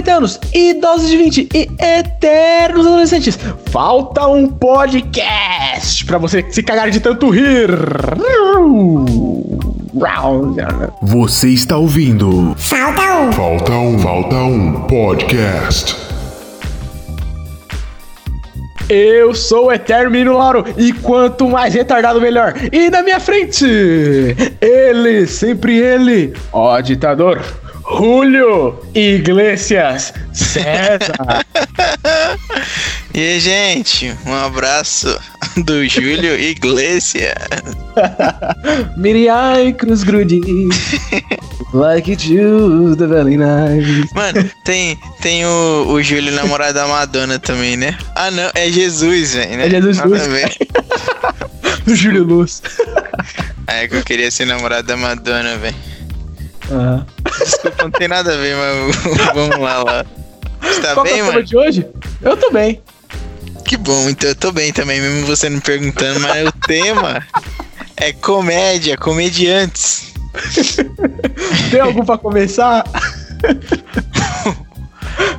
jovens de 40 anos, idosos de 20 e eternos adolescentes. Falta um podcast pra você se cagar de tanto rir. Você está ouvindo. Falta um. Falta um. Falta um podcast. Eu sou o Eterno Menino Lauro e quanto mais retardado, melhor. E na minha frente, ele, sempre ele, ó ditador, Julio Iglesias César. e aí, gente, um abraço do Júlio Iglesias. Miriam Cruz Grudi. Like Jews, the very nice. Mano, tem, tem o, o Júlio, namorado da Madonna também, né? Ah, não, é Jesus, velho, né? É Jesus Luz. o Júlio Luz. É que eu queria ser namorado da Madonna, velho. Uhum. Desculpa, não tem nada a ver, mas vamos lá, lá. Você tá Qual bem, é o mano? de hoje? Eu tô bem. Que bom, então eu tô bem também, mesmo você não perguntando, mas o tema é comédia, comediantes. Tem algum pra começar?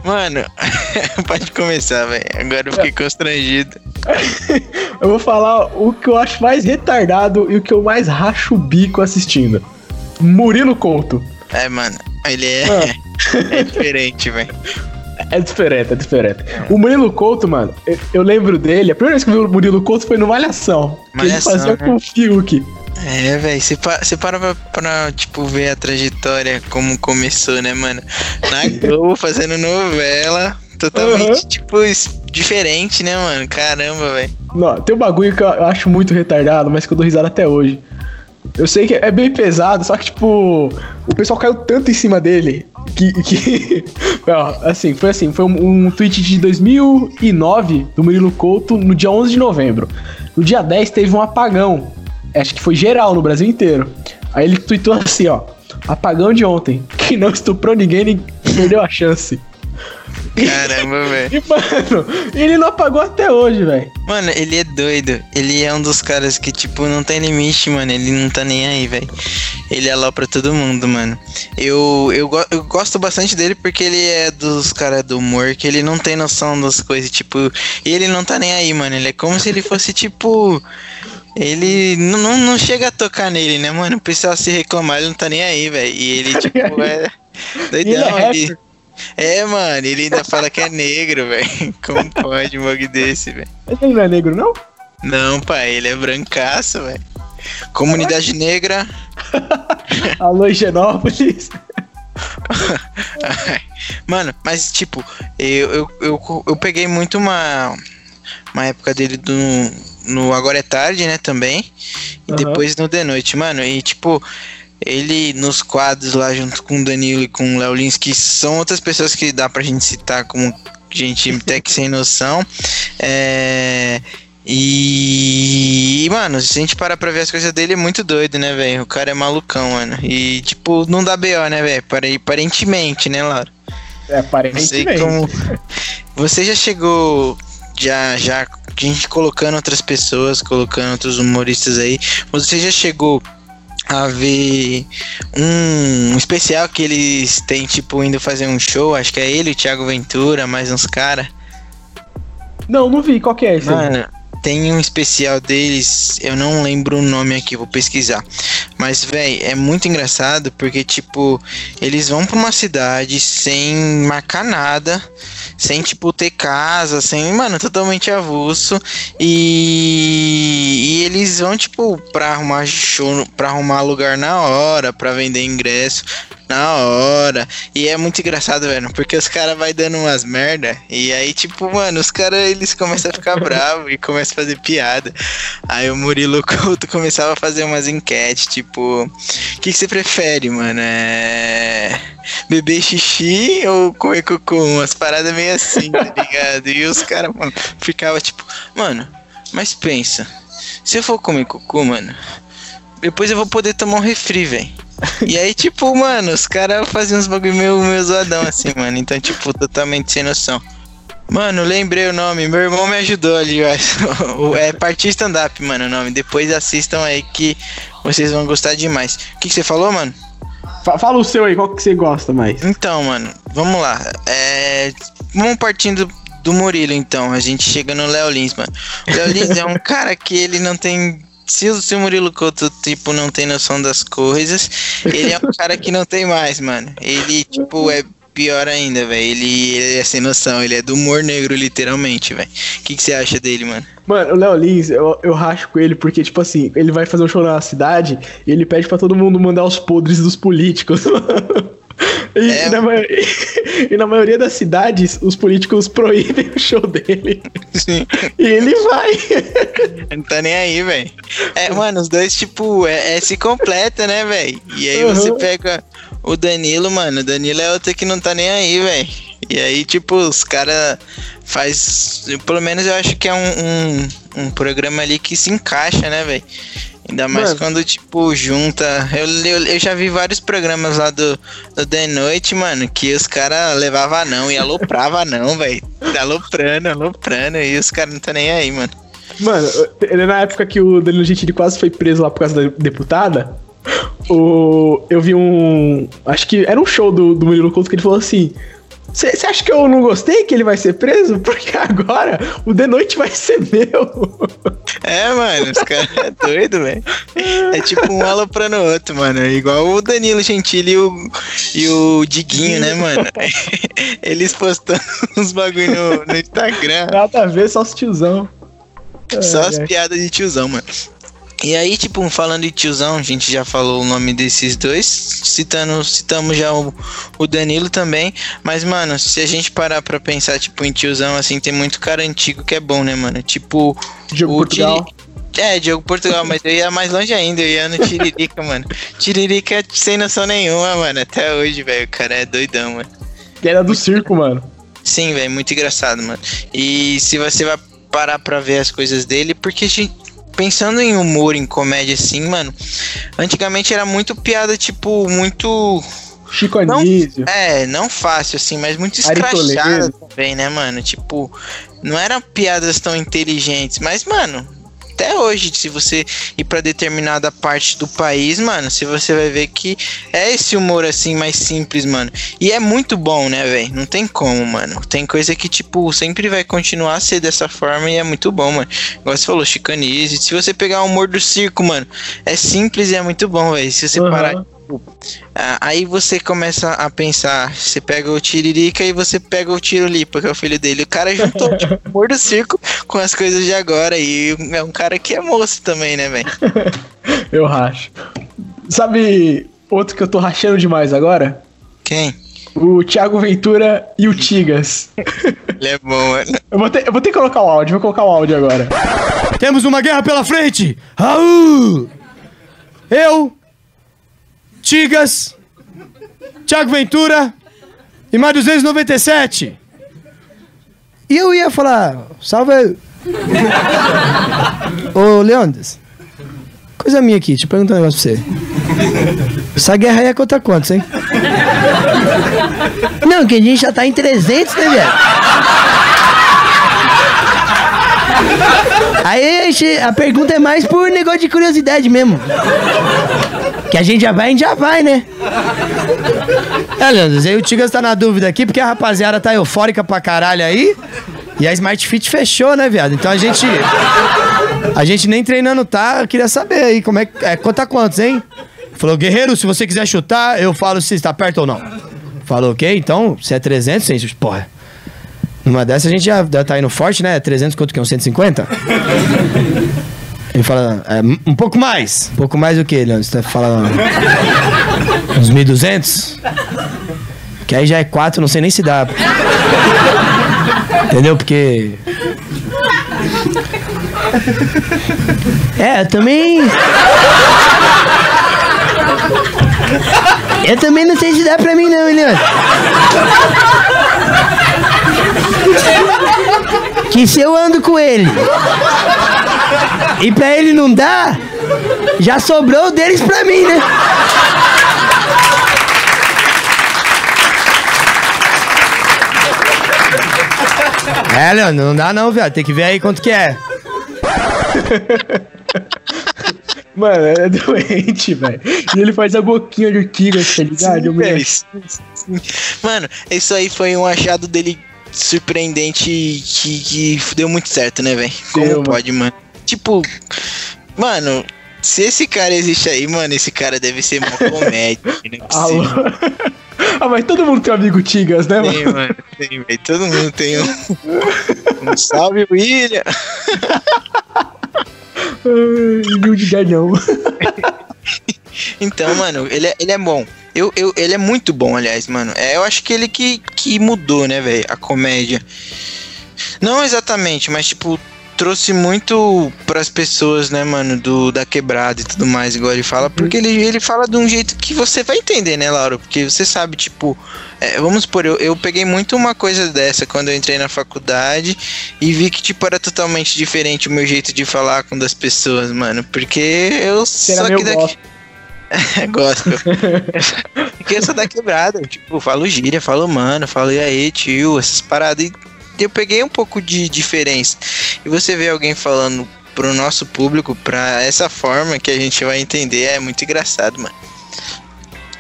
Mano, pode começar, velho. Agora eu fiquei constrangido. Eu vou falar o que eu acho mais retardado e o que eu mais racho o bico assistindo. Murilo Couto. É, mano, ele é, é diferente, velho. É diferente, é diferente. O Murilo Couto, mano, eu, eu lembro dele, a primeira vez que eu vi o Murilo Couto foi no Malhação. que ele Malhação, fazia né? com o Fiuk. É, velho, você pa você para pra, pra, tipo, ver a trajetória, como começou, né, mano? Na Globo, fazendo novela, totalmente, Uhum. tipo, diferente, né, mano? Caramba, velho. Tem um bagulho que eu acho muito retardado, mas que eu dou risada até hoje. Eu sei que é bem pesado, só que, tipo, o pessoal caiu tanto em cima dele que. que assim, foi assim: foi um, um tweet de 2009 do Murilo Couto no dia 11 de novembro. No dia 10 teve um apagão. Acho que foi geral no Brasil inteiro. Aí ele tweetou assim: ó, apagão de ontem. Quem não estuprou ninguém nem perdeu a chance. Caramba, velho. E, mano, ele não apagou até hoje, velho. Mano, ele é doido. Ele é um dos caras que, tipo, não tem limite, mano. Ele não tá nem aí, velho. Ele é lá pra todo mundo, mano. Eu, eu, eu gosto bastante dele porque ele é dos caras do humor, que ele não tem noção das coisas, tipo. E ele não tá nem aí, mano. Ele é como se ele fosse, tipo. Ele não, não, não chega a tocar nele, né, mano? O pessoal se reclamar, ele não tá nem aí, velho. E ele, tipo, é. É Doidão, ele. rapper. É, mano, ele ainda fala que é negro, velho. Como pode um bug desse, velho? Ele não é negro, não? Não, pai, ele é brancaço, velho. Comunidade negra. Alô, Higienópolis. Ai, Mano, mas tipo, eu, eu, eu, eu peguei muito uma, uma época dele do, no Agora é Tarde, né, também. E Aham. depois no The Noite, mano. E tipo, ele nos quadros lá junto com o Danilo e com o Léo Lins, que são outras pessoas que dá pra gente citar como gente até que sem noção. É. E, mano, se a gente parar pra ver as coisas dele, é muito doido, né, velho? O cara é malucão, mano. E, tipo, não dá BO, né, velho? Pare- Aparentemente, né, Laura? É, Não sei aparentemente. como. Você já chegou. Já, já. A gente colocando outras pessoas, colocando outros humoristas aí. Você já chegou a ver um especial que eles têm, tipo, indo fazer um show? Acho que é ele, o Thiago Ventura, mais uns caras. Não, não vi. Qual que é esse? aí? Tem um especial deles, eu não lembro o nome aqui, vou pesquisar. Mas, véi, é muito engraçado porque, tipo, eles vão pra uma cidade sem marcar nada, sem, tipo, ter casa, sem, mano, totalmente avulso. E, e eles vão, tipo, pra arrumar show, pra arrumar lugar na hora, pra vender ingresso na hora. E é muito engraçado, velho, porque os caras vai dando umas merda. E aí, tipo, mano, os caras eles começam a ficar bravos e começam a fazer piada. Aí o Murilo Couto começava a fazer umas enquetes, tipo, o que, que você prefere, mano? É. Beber xixi ou comer cocô? Umas paradas meio assim, tá ligado? E os caras, mano, ficavam tipo, mano, mas pensa, se eu for comer cocô, mano, depois eu vou poder tomar um refri, velho. E aí, tipo, mano, os caras faziam uns bagulho meio, meio zoadão assim, mano. Então, tipo, totalmente sem noção. Mano, lembrei o nome, meu irmão me ajudou ali, eu acho. É Partir Stand-Up, mano, o nome. Depois assistam aí que vocês vão gostar demais. O que, que você falou, mano? Fala o seu aí, qual que você gosta mais? Então, mano, vamos lá. É, vamos partindo do Murilo, então. A gente chega no Léo Lins, mano. O Léo Lins é um cara que ele não tem. Se o, se o Murilo Couto, tipo, não tem noção das coisas, ele é um cara que não tem mais, mano. Ele, tipo, é pior ainda, velho. Ele, ele, é sem noção, ele é do humor negro, literalmente, velho. O que, que você acha dele, mano? Mano, o Léo Lins, eu, eu racho com ele porque, tipo assim, ele vai fazer um show na cidade e ele pede para todo mundo mandar os podres dos políticos. E, é. na maioria, e, na maioria, das cidades, os políticos proíbem o show dele. Sim. E ele vai. Não tá nem aí, velho. É, mano, os dois, tipo, é, é se completa, né, velho? E aí uhum. você pega o Danilo, mano. O Danilo é outro que não tá nem aí, velho. E aí, tipo, os caras faz. Pelo menos eu acho que é um, um, um programa ali que se encaixa, né, velho? Ainda mais mano. quando, tipo, junta. Eu, eu, eu, já vi vários programas lá do, do The Noite, mano, que os caras levavam não e aloprava não, velho. Aloprando, aloprando, e os caras não tá nem aí, mano. Mano, na época que o Danilo Gentili quase foi preso lá por causa da deputada, o, eu vi um. Acho que era um show do, do Murilo Couto que ele falou assim: você acha que eu não gostei que ele vai ser preso? Porque agora o The Noite vai ser meu. É, mano, os caras é doido, velho. É tipo um aloprando o outro, mano. Igual o Danilo Gentili e o, e o Diguinho, né, mano? Eles postando uns bagulho no, no Instagram. Nada a ver, só os tiozão. Só as piadas de tiozão, mano. E aí, tipo, falando de tiozão, a gente já falou o nome desses dois, citando, citamos já o, o Danilo também, mas, mano, se a gente parar pra pensar, tipo, em tiozão, assim, tem muito cara antigo que é bom, né, mano? Tipo, Diogo o Portugal. É, Diogo Portugal, mas eu ia mais longe ainda, eu ia no Tiririca, mano. Tiririca sem noção nenhuma, mano, até hoje, velho, o cara é doidão, mano. Que era do circo, mano. Sim, velho, muito engraçado, mano. E se você vai parar pra ver as coisas dele, porque a gente pensando em humor, em comédia assim, mano, antigamente era muito piada, tipo, muito. Chico Anísio. É, não fácil, assim, mas muito escrachada também, né, mano? Tipo, não eram piadas tão inteligentes, mas, mano, até hoje, se você ir para determinada parte do país, mano, se você vai ver que é esse humor assim mais simples, mano. E é muito bom, né, velho? Não tem como, mano. Tem coisa que tipo sempre vai continuar a ser dessa forma e é muito bom, mano. Igual você falou, chicanize. Se você pegar o humor do circo, mano, é simples e é muito bom, velho. Se você uhum. parar aí você começa a pensar, você pega o Tiririca e você pega o Tirolipa, que é o filho dele. O cara juntou tipo, o humor do circo com as coisas de agora. E é um cara que é moço também, né, velho? eu racho. Sabe outro que eu tô rachando demais agora? Quem? O Thiago Ventura e o Tigas. Ele é bom, mano. Eu vou, ter, eu vou ter que colocar o áudio, vou colocar o áudio agora. Temos uma guerra pela frente! Raul! Eu, Tigas, Thiago Ventura e mais 297. E eu ia falar, salve. Ô, Leandros, coisa minha aqui, deixa eu perguntar um negócio pra você. Essa guerra aí é contra quantos, hein? Não, que a gente já tá em 300, né, velho? Aí a pergunta é mais por negócio de curiosidade mesmo. Que a gente já vai, a gente já vai, né? É, Leandro, aí o Tigas tá na dúvida aqui, porque a rapaziada tá eufórica pra caralho aí. E a Smart Fit fechou, né, viado? Então a gente. A gente nem treinando tá. Eu queria saber aí como é que. É, conta quantos, hein? Falou, guerreiro, se você quiser chutar, eu falo se está perto ou não. Falou, ok? Então, se é 300, gente, porra. Numa dessa a gente já, tá indo forte, né? 300 quanto que é? Um 150? Ele fala, é, um pouco mais. Um pouco mais do que, Leandro? Você tá falando uns 1.200? Que aí já é 4, não sei nem se dá. Entendeu? Porque... É, eu também... Eu também não sei se dá pra mim não, Leandro. Que se eu ando com ele e pra ele não dá, já sobrou deles pra mim, né? É, Leandro, não dá não, viado. Tem que ver aí quanto que é. Mano, é doente, velho. E ele faz a boquinha de Tigas, tá ligado? Sim, Mano, isso aí foi um achado dele surpreendente que, que deu muito certo, né, velho? Como deu, pode, mano? Tipo, mano, se esse cara existe aí, mano, esse cara deve ser uma comédia. Alô? ah, mas todo mundo tem um amigo Tigas, né, mano? Tem, mano, tem, velho. Todo mundo tem um. um salve, William! Ai, ganhão. então, mano, ele é, ele é bom. Eu, eu, ele é muito bom, aliás, mano. É, eu acho que ele que, que mudou, né, velho, a comédia. Não exatamente, mas tipo, trouxe muito pras pessoas, né, mano, do, da quebrada e tudo mais, igual ele fala, porque ele, ele fala de um jeito que você vai entender, né, Laura? Porque você sabe, tipo, é, vamos supor, eu, eu peguei muito uma coisa dessa quando eu entrei na faculdade e vi que, tipo, era totalmente diferente o meu jeito de falar com das pessoas, mano, porque eu Será só que daqui. Gosto. Porque eu sou da quebrada. Tipo, falo gíria, falo mano, falo e aí, tio, essas paradas. E eu peguei um pouco de diferença. E você vê alguém falando pro nosso público, pra essa forma que a gente vai entender, é muito engraçado, mano.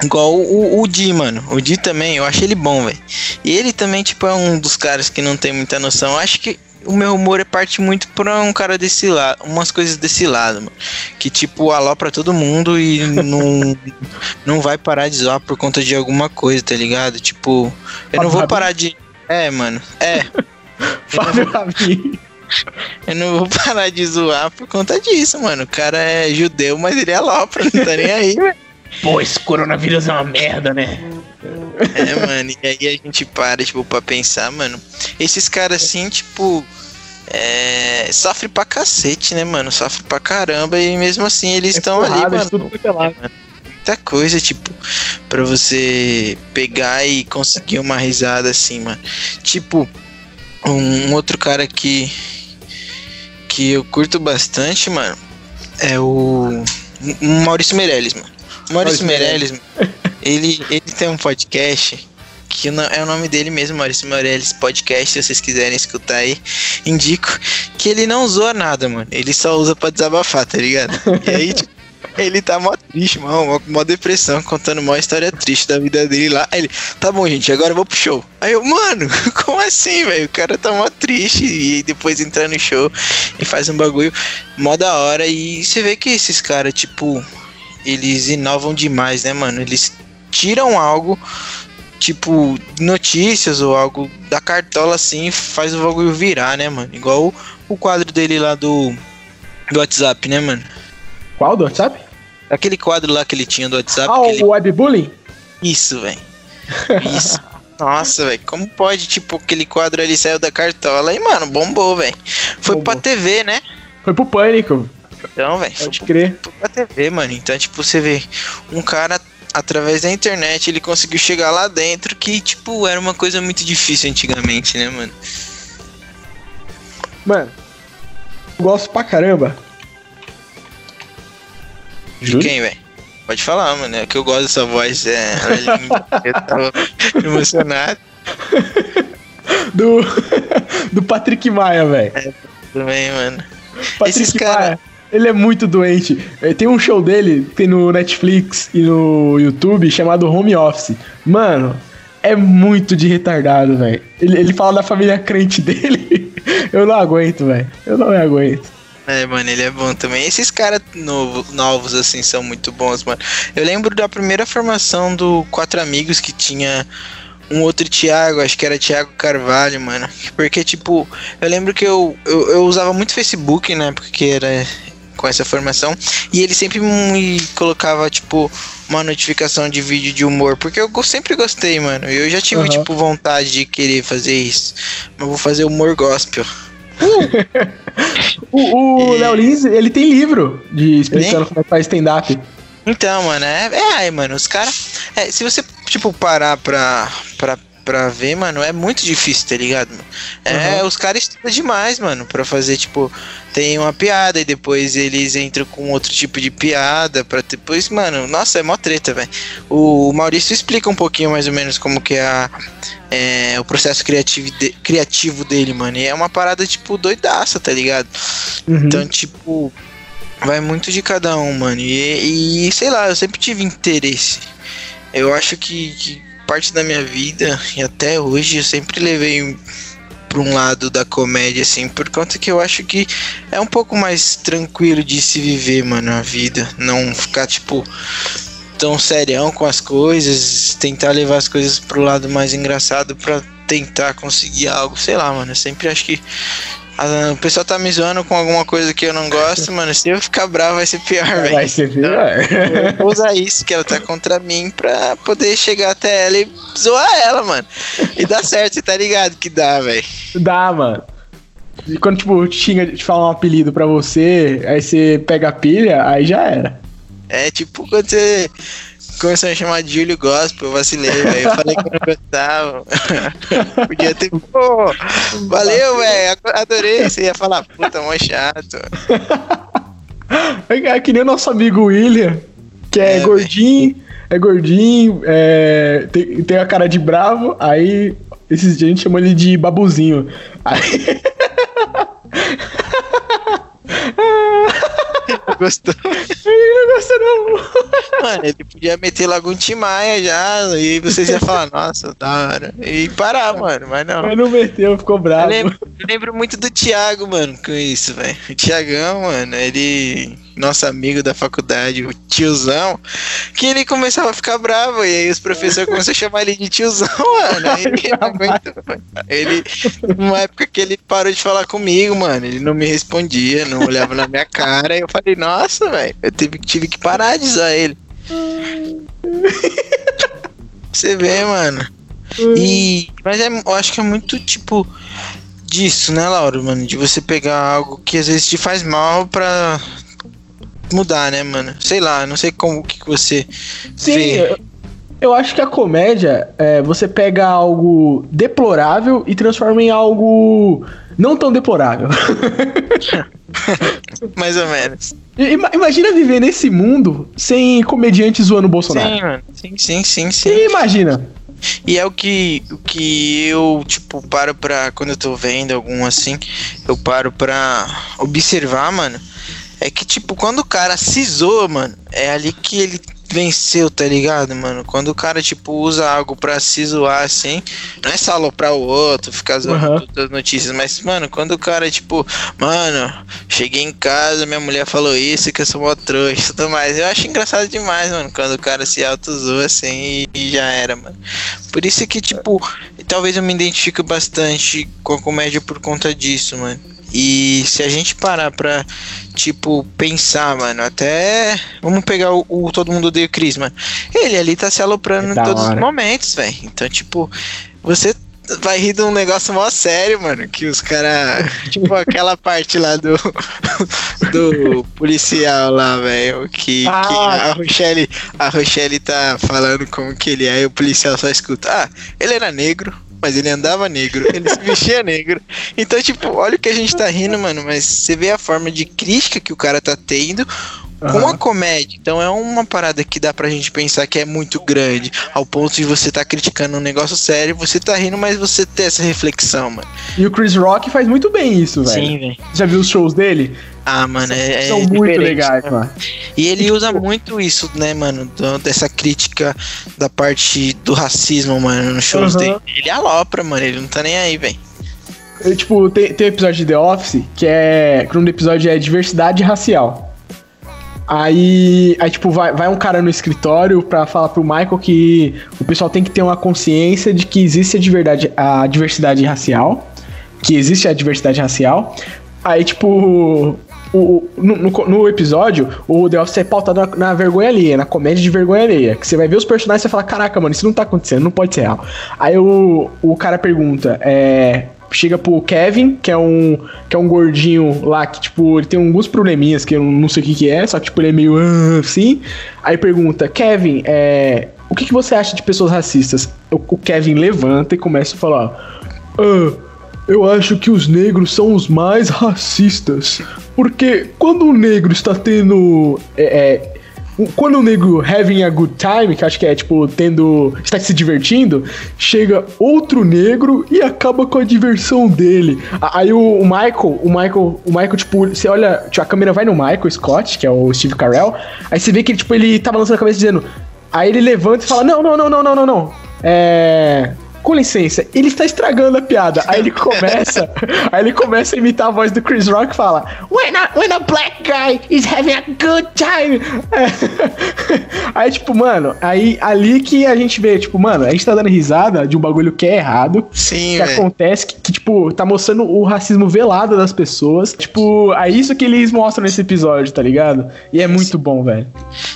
Igual o, o Di, mano. O Di também, eu acho ele bom, velho. E ele também, tipo, é um dos caras que não tem muita noção. Eu acho que o meu humor é parte muito pra um cara desse lado, umas coisas desse lado, mano. Que tipo, alô pra todo mundo e não, não vai parar de zoar por conta de alguma coisa, tá ligado? Tipo, eu não vou parar de. É, mano. É. Fábio Rabin. Eu não vou parar de zoar por conta disso, mano. O cara é judeu, mas ele é alopra, não tá nem aí, velho. Pô, esse coronavírus é uma merda, né? É, mano, e aí a gente para, tipo, pra pensar, mano. Esses caras assim, tipo. É, sofre pra cacete, né, mano? Sofre pra caramba e mesmo assim eles estão é ali, mano. Tudo muita coisa, tipo, pra você pegar e conseguir uma risada assim, mano. Tipo, um outro cara que que eu curto bastante, mano, é o, o Maurício Meirelles, mano. Maurício, Meirelles, ele, ele tem um podcast que é o nome dele mesmo, Maurício Meirelles Podcast, se vocês quiserem escutar aí, indico que ele não usou nada, mano. Ele só usa pra desabafar, tá ligado? E aí, tipo, ele tá mó triste, mó, mó depressão, contando uma história triste da vida dele lá. Aí ele, tá bom, gente, agora eu vou pro show. Aí eu, mano, como assim, velho? O cara tá mó triste e depois entra no show e faz um bagulho mó da hora. E você vê que esses caras, tipo, eles inovam demais, né, mano? Eles tiram algo, tipo, notícias ou algo da cartola assim, faz o bagulho virar, né, mano? Igual o, o quadro dele lá do, do WhatsApp, né, mano? Qual do WhatsApp? Aquele quadro lá que ele tinha do WhatsApp. Ah, o ele... webbullying? Isso, velho. Isso. Nossa, velho, como pode, tipo, aquele quadro ali saiu da cartola e, mano, bombou, velho. Foi bombou. pra TV, né? Foi pro pânico. Então, velho, pode foi crer. Pra TV, mano. Então, tipo, você vê, um cara, através da internet, ele conseguiu chegar lá dentro, que, tipo, era uma coisa muito difícil antigamente, né, mano? Mano, eu gosto pra caramba de quem, velho? Pode falar, mano. É que eu gosto dessa voz. É, eu tava emocionado. Do, do Patrick Maia, velho. É, também, mano. Patrick Esses Maia. Ele é muito doente. É, tem um show dele, tem no Netflix e no YouTube, chamado Home Office. Mano, é muito de retardado, velho. Ele, ele fala da família crente dele. Eu não aguento, velho. Eu não aguento. É, mano, ele é bom também. Esses caras novo, novos, assim, são muito bons, mano. Eu lembro da primeira formação do Quatro Amigos que tinha um outro Thiago, acho que era Thiago Carvalho, mano. Porque, tipo, eu lembro que eu, eu, eu usava muito Facebook, né? Porque era com essa formação. E ele sempre me colocava, tipo, uma notificação de vídeo de humor. Porque eu sempre gostei, mano. Eu já tive, uhum. tipo, vontade de querer fazer isso. Mas vou fazer humor gospel. o o Léo Lins, ele tem livro de explicando como é que faz stand-up. Então, mano, é, é aí, mano, os caras. É, se você, tipo, parar pra, pra pra ver, mano, é muito difícil, tá ligado? É, uhum. os caras estudam demais, mano, pra fazer, tipo, tem uma piada e depois eles entram com outro tipo de piada pra depois, mano, nossa, é mó treta, velho. O Maurício explica um pouquinho mais ou menos como que é, a, é o processo criativo, de, criativo dele, mano, e é uma parada, tipo, doidaça, tá ligado? Uhum. Então, tipo, vai muito de cada um, mano. E, e sei lá, eu sempre tive interesse. Eu acho que, que parte da minha vida e até hoje eu sempre levei para um lado da comédia, assim, por conta que eu acho que é um pouco mais tranquilo de se viver, mano, a vida. Não ficar, tipo, tão serião com as coisas, tentar levar as coisas pro lado mais engraçado para tentar conseguir algo, sei lá, mano. Eu sempre acho que o pessoal tá me zoando com alguma coisa que eu não gosto, mano. Se eu ficar bravo, vai ser pior, velho. Vai ser pior. Vou usar isso que ela tá contra mim pra poder chegar até ela e zoar ela, mano. E dá certo, você tá ligado que dá, velho. Dá, mano. E quando, tipo, xinga, te fala um apelido pra você, aí você pega a pilha, aí já era. É tipo quando você começou a chamar de Júlio Gospel, eu vacilei, velho. Eu falei que eu não gostava. Podia ter. Pô, valeu, velho. Adorei. Você ia falar, puta, mó chato. É que nem o nosso amigo William, que é, é gordinho, véio. é gordinho, é, tem, tem a cara de bravo, aí esses dias a gente chamou ele de babuzinho. Aí. gostou. Ele não gostou, não. Mano, ele podia meter logo um Timaya já, e vocês iam falar, nossa, da hora. E parar, mano, mas não. Mas não meteu, ficou bravo. Eu lembro, eu lembro muito do Thiago, mano, com isso, velho. O Thiagão, mano, ele nosso amigo da faculdade, o tiozão, que ele começava a ficar bravo. E aí os professores começaram a chamar ele de tiozão, mano. Ele, aguenta, ele, numa época que ele parou de falar comigo, mano, ele não me respondia, não olhava na minha cara. E eu falei, nossa, velho, eu tive, tive que parar de usar ele. Você vê, mano. E, mas é, eu acho que é muito tipo disso, né, Laura, mano? De você pegar algo que às vezes te faz mal pra mudar, né, mano? Sei lá, não sei como que você Sim, vê. Eu acho que a comédia é você pega algo deplorável e transforma em algo não tão deplorável. Mais ou menos. Imagina viver nesse mundo sem comediante zoando o Bolsonaro. Sim, mano. Sim, sim, sim, sim. E imagina. E é o que, o que eu, tipo, paro pra. Quando eu tô vendo algum assim, eu paro pra observar, mano é que, tipo, quando o cara se zoa, mano, é ali que ele venceu, tá ligado, mano? Quando o cara, tipo, usa algo pra se zoar assim, não é só aloprar o outro, ficar zoando uhum. todas as notícias, mas, mano, quando o cara, tipo, mano, cheguei em casa, minha mulher falou isso, que eu sou mó trouxa e tudo mais. Eu acho engraçado demais, mano, quando o cara se auto-zoa assim e, e, já era, mano. Por isso que, tipo, talvez eu me identifique bastante com a comédia por conta disso, mano. E se a gente parar pra, tipo, pensar, mano, até. Vamos pegar o, o Todo Mundo Odeia o mano. Ele ali tá se aloprando é em todos hora. os momentos, velho. Então, tipo, você vai rir de um negócio mó sério, mano. Que os caras. tipo, aquela parte lá do. do policial lá, velho. Que, ah. que a Rochelle. A Rochelle tá falando como que ele é e o policial só escuta. Ah, ele era negro mas ele andava negro, ele se vestia negro. Então, tipo, olha o que a gente tá rindo, mano, mas você vê a forma de crítica que o cara tá tendo com uhum. a comédia. Então é uma parada que dá pra gente pensar que é muito grande, ao ponto de você tá criticando um negócio sério, você tá rindo, mas você ter essa reflexão, mano. E o Chris Rock faz muito bem isso, velho. Sim, velho. Já viu os shows dele? Ah, mano, é, São é muito legais, mano. E ele usa muito isso, né, mano, do, dessa crítica da parte do racismo, mano, nos shows uhum. dele. Ele alopra, mano, ele não tá nem aí, velho. Tipo, tem, tem um episódio de The Office que é. Que um episódio é diversidade racial. Aí, aí tipo, vai, vai um cara no escritório pra falar pro Michael que o pessoal tem que ter uma consciência de que existe a, diversidade, a diversidade racial. Que existe a diversidade racial. Aí, tipo, o, no, no, no, episódio, o The Office é pautado na, na, vergonha alheia, na comédia de vergonha alheia. Que você vai ver os personagens e você fala, caraca, mano, isso não tá acontecendo, não pode ser real. Aí o, o cara pergunta, é chega pro Kevin, que é um que é um gordinho lá que tipo, ele tem alguns probleminhas que eu não sei o que que é, só que tipo ele é meio uh, assim. Aí pergunta: "Kevin, é, o que que você acha de pessoas racistas?" O, o Kevin levanta e começa a falar: ah, eu acho que os negros são os mais racistas. Porque quando o negro está tendo é, é, quando o negro having a good time, que acho que é tipo tendo. está se divertindo, chega outro negro e acaba com a diversão dele. Aí o, o Michael, o Michael, o Michael, tipo, você olha, tipo, a câmera vai no Michael Scott, que é o Steve Carell, aí você vê que tipo, ele tá balançando a cabeça dizendo. Aí ele levanta e fala: Não, não, não, não, não, não, não. É com licença, ele está estragando a piada. Aí ele começa, aí ele começa a imitar a voz do Chris Rock e fala: When a, when a black guy is having a good time. É. Aí, tipo, mano, aí ali que a gente vê, tipo, mano, a gente tá dando risada de um bagulho que é errado. Sim, Que véio. acontece, que, que, tipo, tá mostrando o racismo velado das pessoas. Tipo, é isso que eles mostram nesse episódio, tá ligado? E é muito bom, velho.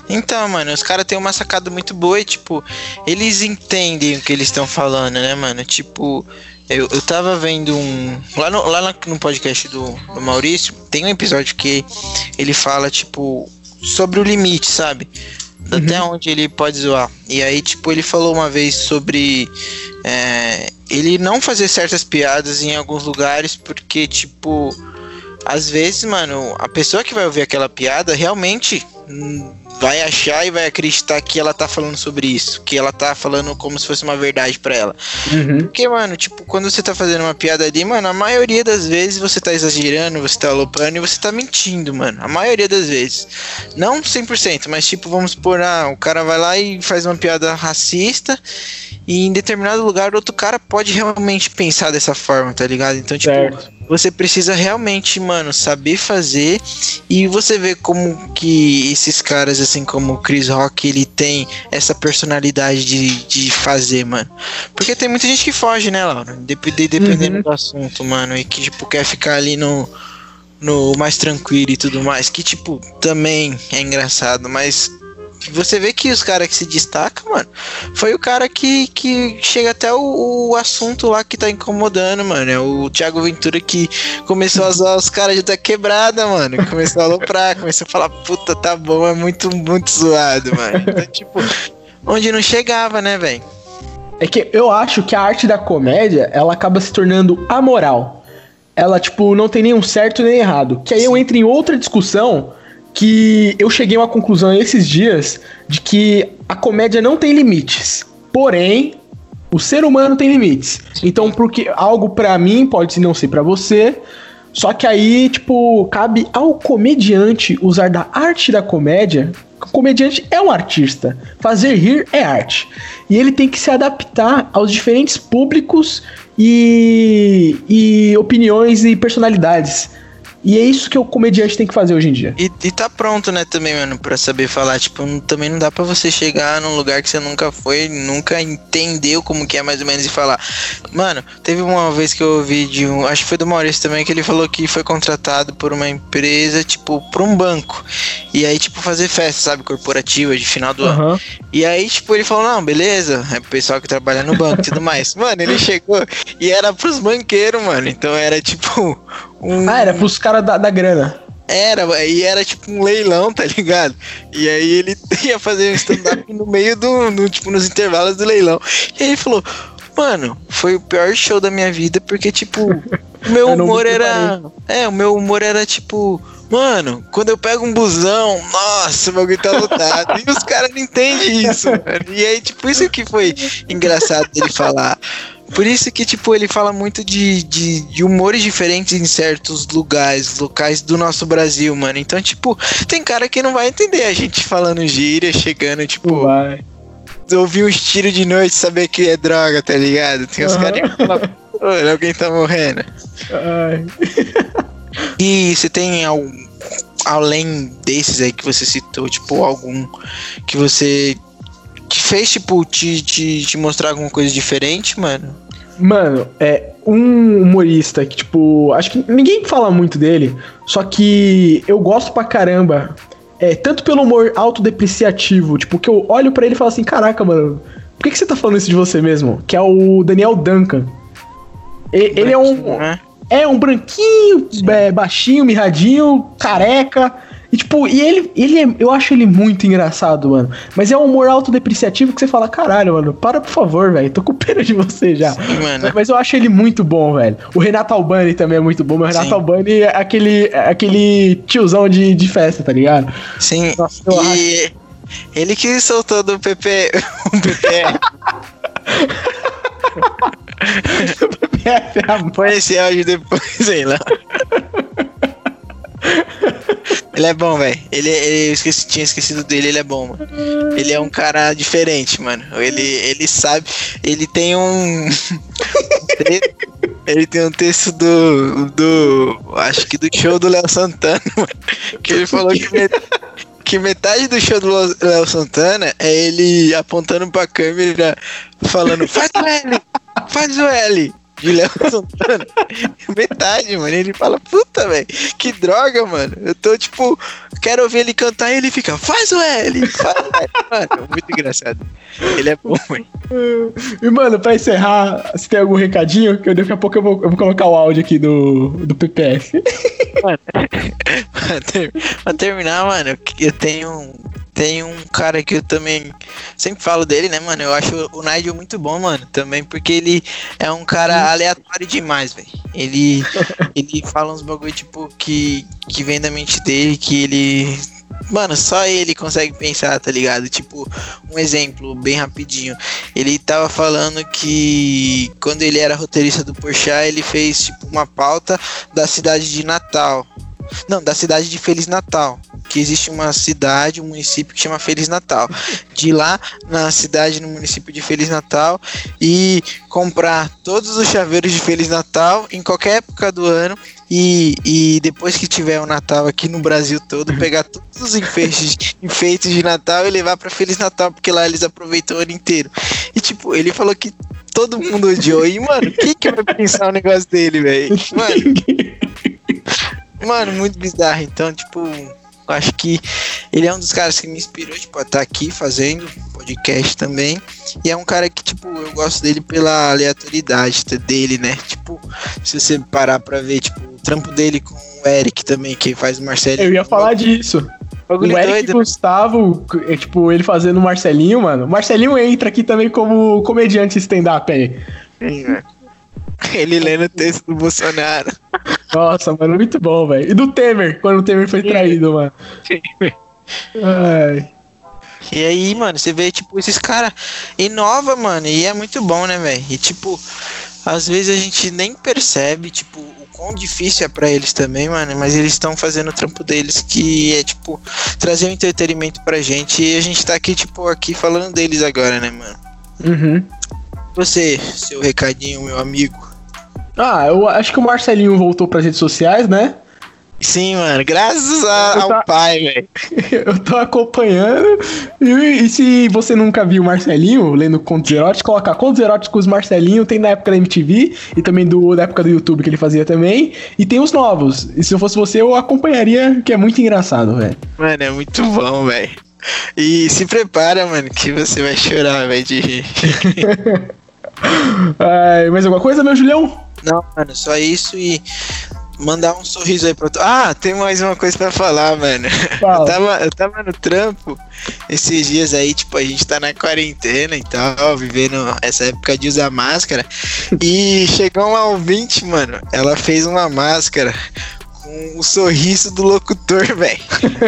Então, mano, os caras têm uma sacada muito boa e, tipo, eles entendem o que eles estão falando né, mano? Tipo, eu, eu tava vendo um. Lá no, lá no podcast do, do Maurício, tem um episódio que ele fala, tipo, sobre o limite, sabe? Uhum. Até onde ele pode zoar. E aí, tipo, ele falou uma vez sobre é, ele não fazer certas piadas em alguns lugares, porque, tipo, às vezes, mano, a pessoa que vai ouvir aquela piada realmente vai achar e vai acreditar que ela tá falando sobre isso, que ela tá falando como se fosse uma verdade para ela. Uhum. Porque, mano, tipo, quando você tá fazendo uma piada ali, mano, a maioria das vezes você tá exagerando, você tá aloprando e você tá mentindo, mano. A maioria das vezes. Não 100%, mas tipo, vamos supor, ah, o cara vai lá e faz uma piada racista e em determinado lugar outro cara pode realmente pensar dessa forma, tá ligado? Então, tipo, certo. você precisa realmente, mano, saber fazer e você vê como que esses caras, assim como o Chris Rock, ele tem essa personalidade de, de fazer, mano. Porque tem muita gente que foge, né, Laura? Dependendo uhum. do assunto, mano, e que, tipo, quer ficar ali no no mais tranquilo e tudo mais, que tipo também é engraçado, mas você vê que os caras que se destacam, mano, foi o cara que, que chega até o, o, assunto lá que tá incomodando, mano. É o Thiago Ventura que começou a zoar os caras de da quebrada, mano. Começou a aloprar, começou a falar, puta, tá bom, é muito, muito zoado, mano. Então, tipo, onde não chegava, né, velho? É que eu acho que a arte da comédia, ela acaba se tornando amoral. Ela, tipo, não tem nenhum certo nem errado. Que aí eu entro em outra discussão que eu cheguei a uma conclusão esses dias de que a comédia não tem limites. Porém, o ser humano tem limites. Então, porque algo para mim pode não ser para você, só que aí, tipo, cabe ao comediante usar da arte da comédia. O comediante é um artista. Fazer rir é arte. E ele tem que se adaptar aos diferentes públicos e, e opiniões e personalidades. E é isso que o comediante tem que fazer hoje em dia. E, e tá pronto, né, também, mano, pra saber falar. Tipo, também não dá pra você chegar num lugar que você nunca foi, nunca entendeu como que é mais ou menos e falar. Mano, teve uma vez que eu ouvi de um. Acho que foi do Maurício também, que ele falou que foi contratado por uma empresa, tipo, por um banco. E aí, tipo, fazer festa, sabe, corporativa de final do uhum. ano. E aí, tipo, ele falou: não, beleza, é o pessoal que trabalha no banco e tudo mais. Mano, ele chegou e era pros banqueiros, mano. Então era tipo um... Ah, era pros caras da, da grana. Era, e era tipo um leilão, tá ligado? E aí ele ia fazer um stand-up no meio do, no, tipo, nos intervalos do leilão. E aí ele falou, mano, foi o pior show da minha vida, porque, tipo, o meu humor era. É, o meu humor era tipo. Mano, quando eu pego um busão, nossa, o bagulho tá lotado. e os caras não entendem isso, mano. E aí, tipo, isso que foi engraçado dele falar. Por isso que, tipo, ele fala muito de, de, de, humores diferentes em certos lugares, locais do nosso Brasil, mano. Então, tipo, tem cara que não vai entender a gente falando gíria, chegando, tipo. Vai. Ouvir um tiro de noite saber que é droga, tá ligado? Tem uns caras que falam, alguém tá morrendo. Ai. e você tem algum. Além desses aí que você citou, tipo, algum que você te fez, tipo, te, te, te mostrar alguma coisa diferente, mano? Mano, é um humorista que, tipo, acho que ninguém fala muito dele, só que eu gosto pra caramba. É, tanto pelo humor autodepreciativo, tipo, que eu olho para ele e falo assim, caraca, mano, por que, que você tá falando isso de você mesmo? Que é o Daniel Duncan. E, ele é um. Né? É um branquinho, é, baixinho, mirradinho, careca. E, tipo, e ele, ele é, eu acho ele muito engraçado, mano. Mas é um humor autodepreciativo que você fala, caralho, mano, para por favor, velho. Tô com pena de você já. Sim, mano. Mas eu acho ele muito bom, velho. O Renato Albani também é muito bom, mas o Renato Sim. Albani é aquele, é aquele tiozão de, de festa, tá ligado? Sim. Nossa, eu e... acho Ele que soltou do PP. O PP. Põe esse áudio depois, sei lá. Ele é bom, velho. Ele, ele eu esqueci, tinha esquecido dele, ele é bom, mano. Ele é um cara diferente, mano. Ele, ele sabe. Ele tem um. ele tem um texto do. do. Acho que do show do Léo Santana, mano. Que ele falou que, que metade do show do Léo Santana é ele apontando pra câmera falando: faz o L! Faz o L! De Léo Santana. Metade, mano. Ele fala, puta, velho, que droga, mano. Eu tô, tipo, quero ouvir ele cantar e ele fica, faz o L, faz o L. Mano, muito engraçado. Ele é bom, velho. E, mano, pra encerrar, se tem algum recadinho, que daqui a pouco eu vou, eu vou colocar o áudio aqui do, do PPF. Mano, pra terminar, mano, eu tenho tem um cara que eu também sempre falo dele, né, mano? Eu acho o Nigel muito bom, mano, também, porque ele é um cara aleatório demais, velho. Ele, ele fala uns bagulho, tipo, que, que vem da mente dele, que ele. Mano, só ele consegue pensar, tá ligado? Tipo, um exemplo bem rapidinho. Ele tava falando que quando ele era roteirista do Porchat, ele fez, tipo, uma pauta da cidade de Natal. Não, da cidade de Feliz Natal. Que existe uma cidade, um município que chama Feliz Natal. De lá na cidade, no município de Feliz Natal, e comprar todos os chaveiros de Feliz Natal em qualquer época do ano. E, e depois que tiver o Natal aqui no Brasil todo, pegar todos os enfeites, enfeites de Natal e levar para Feliz Natal, porque lá eles aproveitam o ano inteiro. E tipo, ele falou que todo mundo odiou. E, mano, quem que vai pensar o negócio dele, velho? Mano. Mano, muito bizarro. Então, tipo, acho que ele é um dos caras que me inspirou, tipo, a estar tá aqui fazendo podcast também. E é um cara que, tipo, eu gosto dele pela aleatoriedade dele, né? Tipo, se você parar pra ver, tipo, o trampo dele com o Eric também, que faz o Marcelinho. Eu ia falar disso. O Eric doido. Né? Gustavo, é, tipo, ele fazendo o Marcelinho, mano. O Marcelinho entra aqui também como comediante stand-up aí. Ele lendo o texto do Bolsonaro. Nossa, mano, muito bom, velho. E do Temer, quando o Temer foi traído, mano. Ai. E aí, mano, você vê, tipo, esses caras inova, mano, e é muito bom, né, velho? E, tipo, às vezes a gente nem percebe, tipo, o quão difícil é pra eles também, mano, mas eles estão fazendo o trampo deles, que é, tipo, trazer um entretenimento pra gente, e a gente tá aqui, tipo, aqui falando deles agora, né, mano? Uhum. Você, seu recadinho, meu amigo. Ah, eu acho que o Marcelinho voltou para as redes sociais, né? Sim, mano, graças a, ao pai, velho. Eu tô acompanhando. E, e, se você nunca viu o Marcelinho lendo contos eróticos, colocar contos eróticos Marcelinho, tem na época da MTV e também do, da época do YouTube que ele fazia também. E tem os novos. E se eu fosse você, eu acompanharia, que é muito engraçado, velho. Mano, é muito bom, velho. E se prepara, mano, que você vai chorar, velho, de rir. Ai, mais alguma coisa, meu Julião? Não, mano, só isso e mandar um sorriso aí pra tu. Ah, tem mais uma coisa pra falar, mano. Eu tava, eu tava no trampo esses dias aí, tipo, a gente tá na quarentena e tal, vivendo essa época de usar máscara. E chegou uma ouvinte, mano. Ela fez uma máscara com o sorriso do locutor, velho.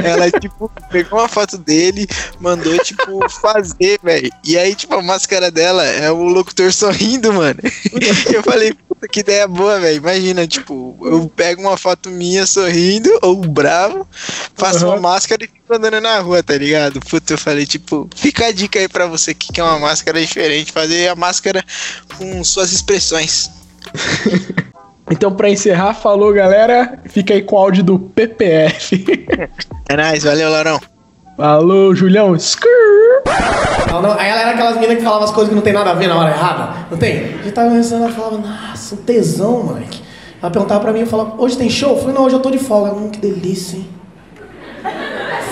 Ela, tipo, pegou uma foto dele, mandou, tipo, fazer, velho. E aí, tipo, a máscara dela é o locutor sorrindo, mano. eu falei, puta, que ideia boa, velho. Imagina, tipo, eu pego uma foto minha sorrindo, ou bravo, faço uhum. uma máscara e fico andando na rua, tá ligado? Puta, eu falei, tipo, fica a dica aí pra você que quer uma máscara diferente, fazer a máscara com suas expressões. Então, para encerrar, falou, galera. Fica aí com o áudio do PPF. É nóis, valeu, Larão. Falou, Julião. Skrrr. Não, não, aí ela era aquelas meninas que falavam as coisas que não tem nada a ver na hora errada. Não tem? A gente tava conversando, ela falava, nossa, um tesão, moleque. Ela perguntava pra mim, eu falava, hoje tem show? Eu falei, não, hoje eu tô de folga. Hum, que delícia, hein?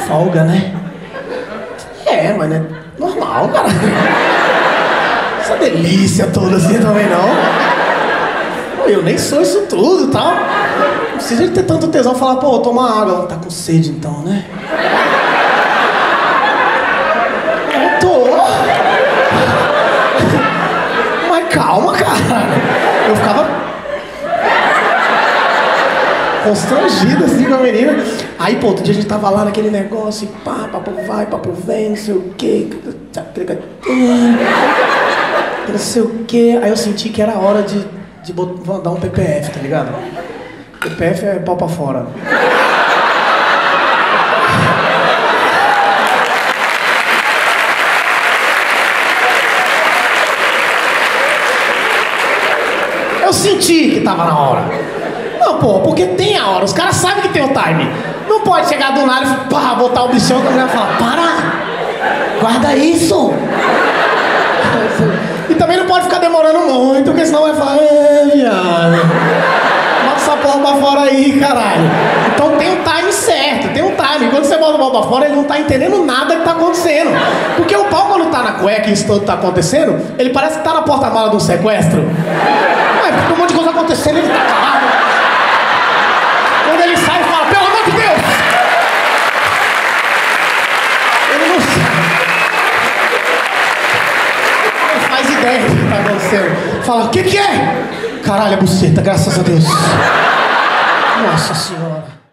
Folga, né? É, mas é normal, cara. Essa delícia toda assim também não eu nem sou isso tudo e tal. Não precisa de ter tanto tesão falar, pô, toma água. Tá com sede então, né? Eu tô. Mas calma, cara. Eu ficava constrangido assim com a menina. Aí, pô, outro dia a gente tava lá naquele negócio, pá, papo vai, papo vem, não sei o quê. Não sei o quê. Aí eu senti que era hora de, de dar um PPF, tá ligado? PPF é pau pra fora. Eu senti que tava na hora. Não, pô, porque tem a hora. Os caras sabem que tem o time. Não pode chegar do nada e pá, botar o bichão que a mulher para! Guarda isso! E também não pode ficar demorando muito, porque senão vai falar, é, viado. Bota essa porra pra fora aí, caralho. Então tem um time certo, tem um time. Quando você bota o pau pra fora, ele não tá entendendo nada que tá acontecendo. Porque o pau, quando tá na cueca e isso todo tá acontecendo, ele parece que tá na porta-mala de um sequestro. Ué, porque um monte de coisa acontecendo, ele tá calado. Do que tá acontecendo. Fala, o que que é? Caralho, é buceta, graças a Deus. Nossa senhora.